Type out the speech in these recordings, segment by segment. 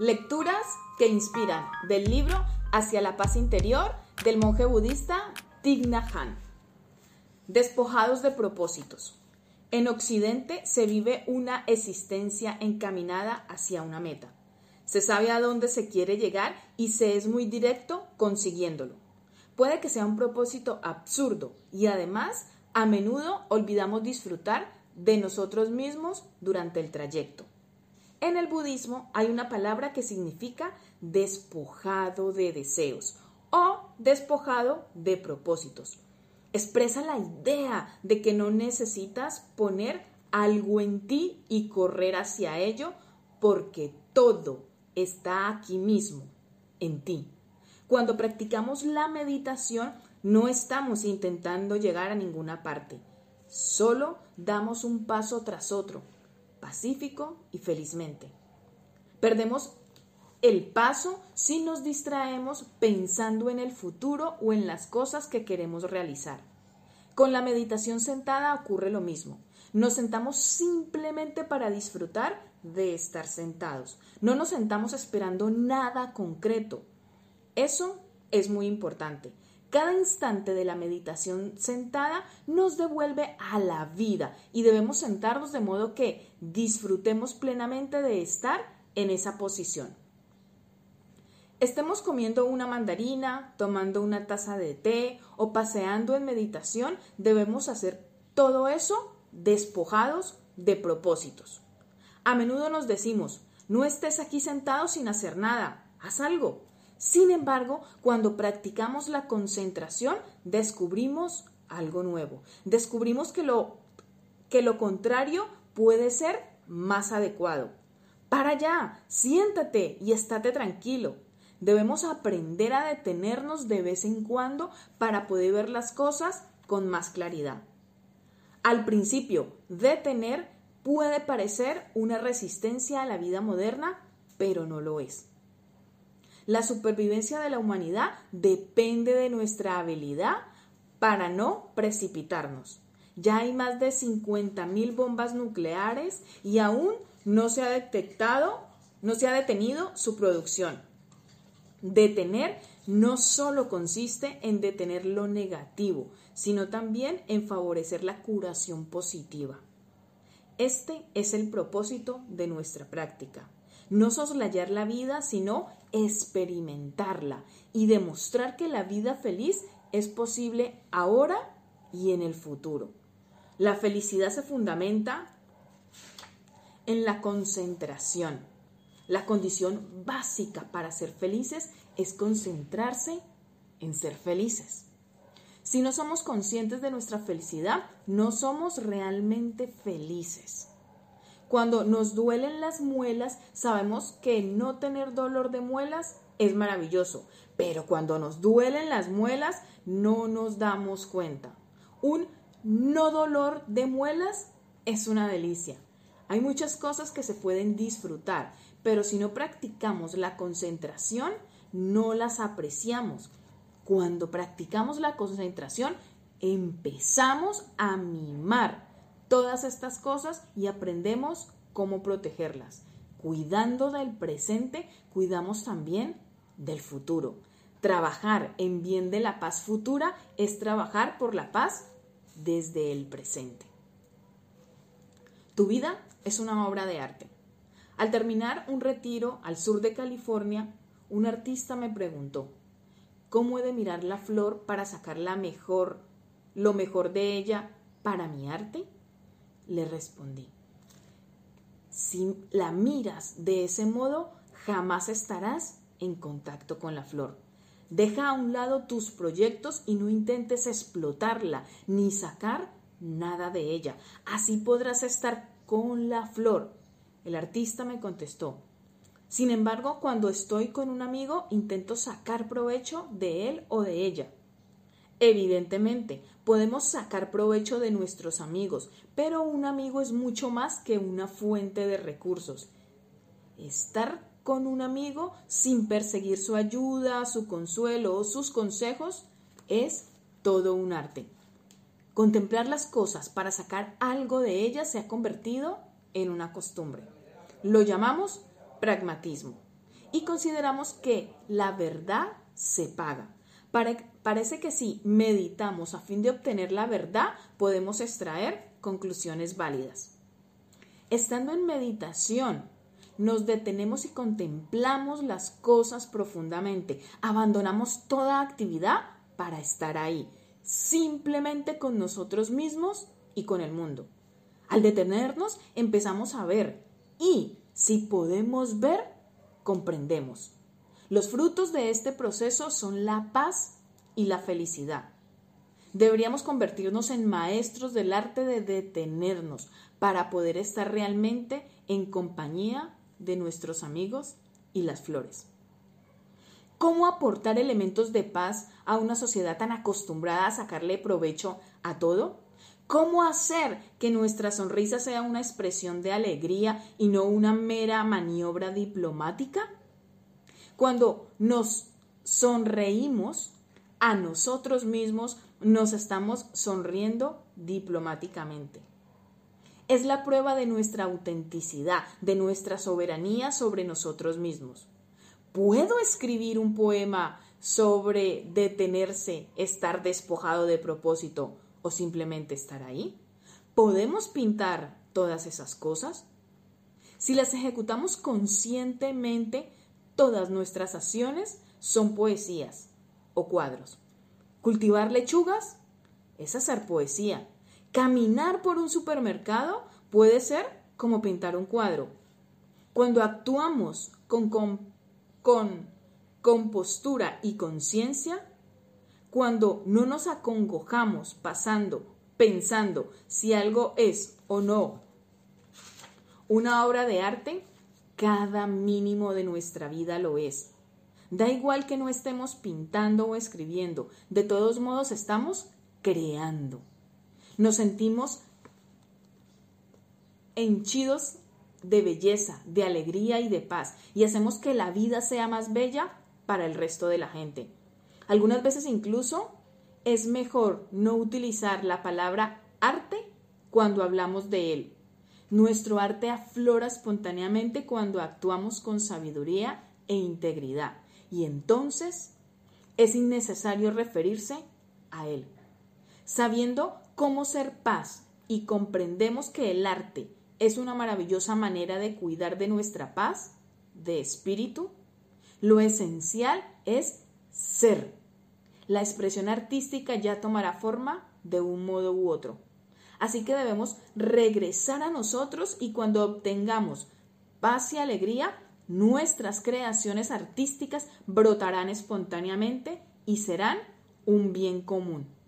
Lecturas que inspiran del libro Hacia la paz interior del monje budista Thich Nhat. Despojados de propósitos. En Occidente se vive una existencia encaminada hacia una meta. Se sabe a dónde se quiere llegar y se es muy directo consiguiéndolo. Puede que sea un propósito absurdo y además a menudo olvidamos disfrutar de nosotros mismos durante el trayecto. En el budismo hay una palabra que significa despojado de deseos o despojado de propósitos. Expresa la idea de que no necesitas poner algo en ti y correr hacia ello porque todo está aquí mismo, en ti. Cuando practicamos la meditación no estamos intentando llegar a ninguna parte, solo damos un paso tras otro, pacífico y felizmente. Perdemos el paso si nos distraemos pensando en el futuro o en las cosas que queremos realizar. Con la meditación sentada ocurre lo mismo. Nos sentamos simplemente para disfrutar de estar sentados. No nos sentamos esperando nada concreto. Eso es muy importante. Cada instante de la meditación sentada nos devuelve a la vida y debemos sentarnos de modo que disfrutemos plenamente de estar en esa posición. Estemos comiendo una mandarina, tomando una taza de té o paseando en meditación, debemos hacer todo eso despojados de propósitos. A menudo nos decimos, no estés aquí sentado sin hacer nada, haz algo. Sin embargo, cuando practicamos la concentración, descubrimos algo nuevo. Descubrimos que lo, que lo contrario puede ser más adecuado. Para allá, siéntate y estate tranquilo. Debemos aprender a detenernos de vez en cuando para poder ver las cosas con más claridad. Al principio, detener puede parecer una resistencia a la vida moderna, pero no lo es. La supervivencia de la humanidad depende de nuestra habilidad para no precipitarnos. Ya hay más de 50.000 bombas nucleares y aún no se ha detectado, no se ha detenido su producción. Detener no solo consiste en detener lo negativo, sino también en favorecer la curación positiva. Este es el propósito de nuestra práctica. No soslayar la vida, sino experimentarla y demostrar que la vida feliz es posible ahora y en el futuro. La felicidad se fundamenta en la concentración la condición básica para ser felices es concentrarse en ser felices. Si no somos conscientes de nuestra felicidad, no somos realmente felices. Cuando nos duelen las muelas, sabemos que no tener dolor de muelas es maravilloso, pero cuando nos duelen las muelas no nos damos cuenta. Un no dolor de muelas es una delicia. Hay muchas cosas que se pueden disfrutar, pero si no practicamos la concentración, no las apreciamos. Cuando practicamos la concentración, empezamos a mimar todas estas cosas y aprendemos cómo protegerlas. Cuidando del presente, cuidamos también del futuro. Trabajar en bien de la paz futura es trabajar por la paz desde el presente. Tu vida es una obra de arte. Al terminar un retiro al sur de California, un artista me preguntó, ¿cómo he de mirar la flor para sacar la mejor, lo mejor de ella para mi arte? Le respondí, si la miras de ese modo, jamás estarás en contacto con la flor. Deja a un lado tus proyectos y no intentes explotarla ni sacar nada de ella. Así podrás estar con la flor. El artista me contestó. Sin embargo, cuando estoy con un amigo, intento sacar provecho de él o de ella. Evidentemente, podemos sacar provecho de nuestros amigos, pero un amigo es mucho más que una fuente de recursos. Estar con un amigo sin perseguir su ayuda, su consuelo o sus consejos es todo un arte. Contemplar las cosas para sacar algo de ellas se ha convertido en una costumbre. Lo llamamos pragmatismo. y consideramos que la verdad se paga. parece que si meditamos a fin de obtener la verdad, podemos extraer conclusiones válidas. Estando en meditación, nos detenemos y contemplamos las cosas profundamente. Abandonamos toda actividad para estar ahí, simplemente con nosotros mismos y con el mundo. Al detenernos, empezamos a ver y si podemos ver, comprendemos. Los frutos de este proceso son la paz y la felicidad. Deberíamos convertirnos en maestros del arte de detenernos para poder estar realmente en compañía de nuestros amigos y las flores. ¿Cómo aportar elementos de paz a una sociedad tan acostumbrada a sacarle provecho a todo? ¿Cómo hacer que nuestra sonrisa sea una expresión de alegría y no una mera maniobra diplomática? Cuando nos sonreímos a nosotros mismos, nos estamos sonriendo diplomáticamente es la prueba de nuestra autenticidad, de nuestra soberanía sobre nosotros mismos. ¿Puedo escribir un poema sobre detenerse, estar despojado de propósito o simplemente estar ahí? ¿Podemos pintar todas esas cosas? Si las ejecutamos conscientemente, todas nuestras acciones son poesías o cuadros. Cultivar lechugas es hacer poesía. Caminar por un supermercado puede ser como pintar un cuadro. Cuando actuamos con, con, compostura y conciencia, cuando no nos acongojamos pasando, pensando si algo es o no una obra de arte, cada mínimo de nuestra vida lo es. Da igual que no estemos pintando o escribiendo, de todos modos estamos creando nos sentimos henchidos de belleza, de alegría y de paz y hacemos que la vida sea más bella para el resto de la gente. Algunas veces incluso es mejor no utilizar la palabra arte cuando hablamos de él. Nuestro arte aflora espontáneamente cuando actuamos con sabiduría e integridad y entonces es innecesario referirse a él. Sabiendo cómo ser paz y comprendemos que el arte es una maravillosa manera de cuidar de nuestra paz, de espíritu, lo esencial es ser. La expresión artística ya tomará forma de un modo u otro. Así que debemos regresar a nosotros y cuando obtengamos paz y alegría, nuestras creaciones artísticas brotarán espontáneamente y serán un bien común.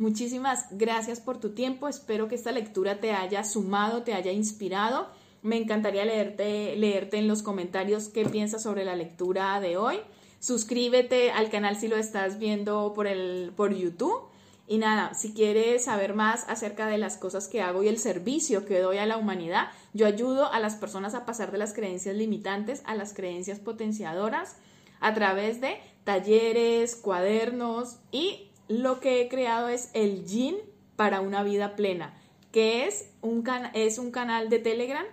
Muchísimas gracias por tu tiempo. Espero que esta lectura te haya sumado, te haya inspirado. Me encantaría leerte, leerte en los comentarios qué piensas sobre la lectura de hoy. Suscríbete al canal si lo estás viendo por, el, por YouTube. Y nada, si quieres saber más acerca de las cosas que hago y el servicio que doy a la humanidad, yo ayudo a las personas a pasar de las creencias limitantes a las creencias potenciadoras a través de talleres, cuadernos y lo que he creado es el Yin para una vida plena, que es un, es un canal de Telegram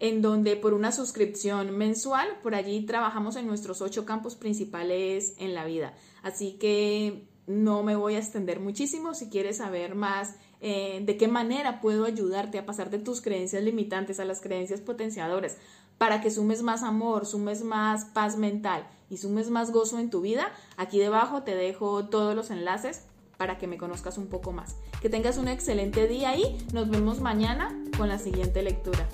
en donde por una suscripción mensual, por allí trabajamos en nuestros ocho campos principales en la vida. Así que no me voy a extender muchísimo. Si quieres saber más eh, de qué manera puedo ayudarte a pasar de tus creencias limitantes a las creencias potenciadoras, para que sumes más amor, sumes más paz mental y sumes más gozo en tu vida, aquí debajo te dejo todos los enlaces para que me conozcas un poco más. Que tengas un excelente día y nos vemos mañana con la siguiente lectura.